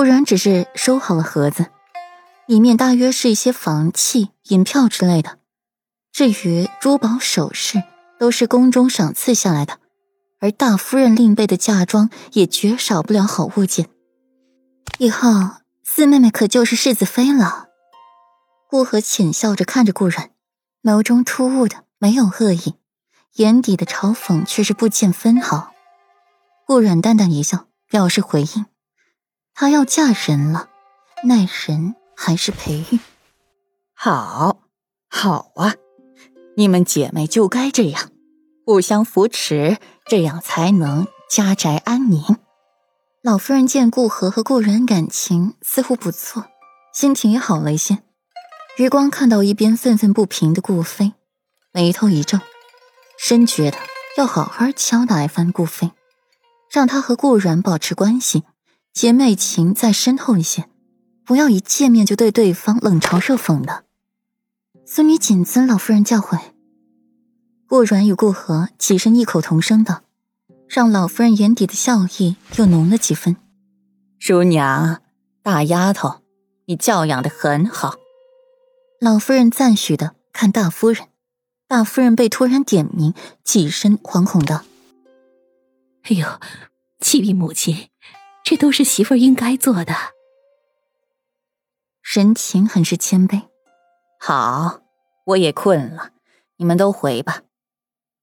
顾然只是收好了盒子，里面大约是一些房契、银票之类的。至于珠宝首饰，都是宫中赏赐下来的，而大夫人令备的嫁妆也绝少不了好物件。以后四妹妹可就是世子妃了。顾河浅笑着看着顾然，眸中突兀的没有恶意，眼底的嘲讽却是不见分毫。顾然淡淡一笑，表示回应。她要嫁人了，奈人还是裴玉。好，好啊，你们姐妹就该这样，互相扶持，这样才能家宅安宁。老夫人见顾河和顾然感情似乎不错，心情也好了一些。余光看到一边愤愤不平的顾飞，眉头一皱，深觉得要好好敲打一番顾飞，让他和顾然保持关系，姐妹情再深厚一些，不要一见面就对对方冷嘲热讽的。孙女谨遵老夫人教诲。顾软与顾河起身异口同声道。让老夫人眼底的笑意又浓了几分。叔娘，大丫头，你教养的很好。老夫人赞许的看大夫人，大夫人被突然点名，起身惶恐道：“哎呦，启禀母亲，这都是媳妇儿应该做的。”神情很是谦卑。好，我也困了，你们都回吧。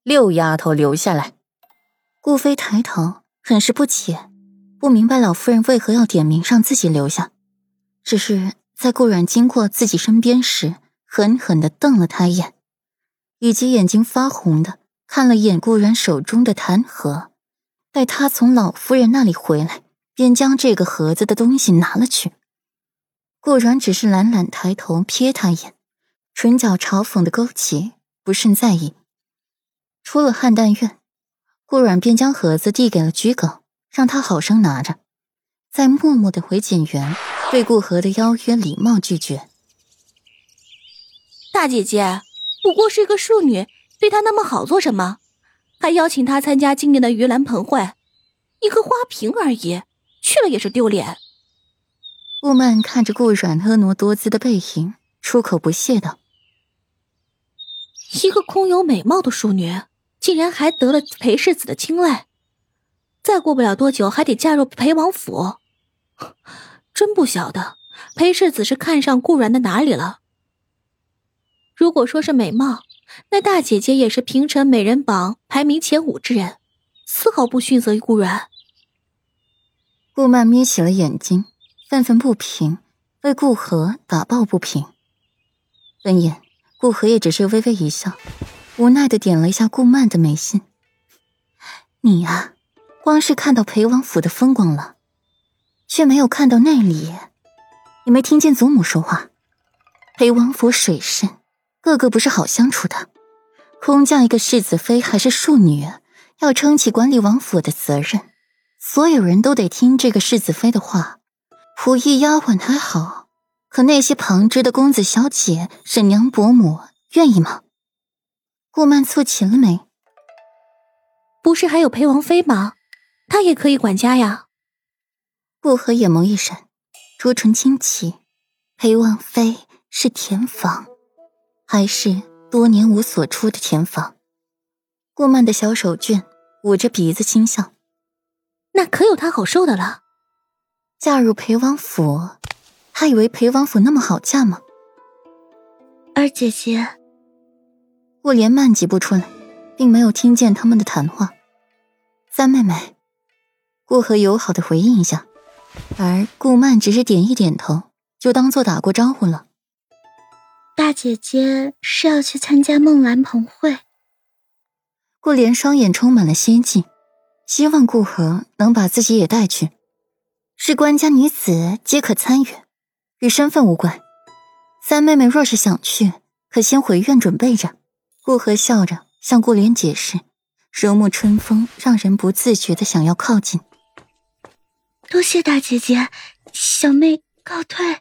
六丫头留下来。顾飞抬头，很是不解，不明白老夫人为何要点名让自己留下。只是在顾然经过自己身边时，狠狠的瞪了他一眼，以及眼睛发红的看了眼顾然手中的弹盒。待他从老夫人那里回来，便将这个盒子的东西拿了去。顾然只是懒懒抬头瞥他一眼，唇角嘲讽的勾起，不甚在意。出了汉淡院。顾阮便将盒子递给了居狗，让他好生拿着，再默默的回锦园，对顾河的邀约礼貌拒绝。大姐姐不过是一个庶女，对她那么好做什么？还邀请她参加今年的盂兰盆会，一个花瓶而已，去了也是丢脸。顾曼看着顾阮婀娜多姿的背影，出口不屑道：“一个空有美貌的淑女。”竟然还得了裴世子的青睐，再过不了多久还得嫁入裴王府，真不晓得裴世子是看上顾然的哪里了。如果说是美貌，那大姐姐也是平城美人榜排名前五之人，丝毫不逊色于顾然。顾曼眯起了眼睛，愤愤不平，为顾河打抱不平。闻言，顾河也只是微微一笑。无奈的点了一下顾曼的眉心。你呀，光是看到裴王府的风光了，却没有看到内里。你没听见祖母说话？裴王府水深，个个不是好相处的。空降一个世子妃还是庶女，要撑起管理王府的责任，所有人都得听这个世子妃的话。仆役丫鬟还好，可那些旁支的公子小姐、婶娘伯母愿意吗？顾曼蹙起了眉，不是还有裴王妃吗？她也可以管家呀。顾河眼眸一闪，朱唇轻启。裴王妃是田房，还是多年无所出的田房？顾曼的小手绢捂着鼻子轻笑。那可有她好受的了。嫁入裴王府，她以为裴王府那么好嫁吗？二姐姐。顾莲慢几步出来，并没有听见他们的谈话。三妹妹，顾和友好的回应一下，而顾曼只是点一点头，就当做打过招呼了。大姐姐是要去参加梦兰蓬会。顾莲双眼充满了希冀，希望顾河能把自己也带去。是官家女子皆可参与，与身份无关。三妹妹若是想去，可先回院准备着。顾河笑着向顾莲解释，如沐春风，让人不自觉的想要靠近。多谢大姐姐，小妹告退。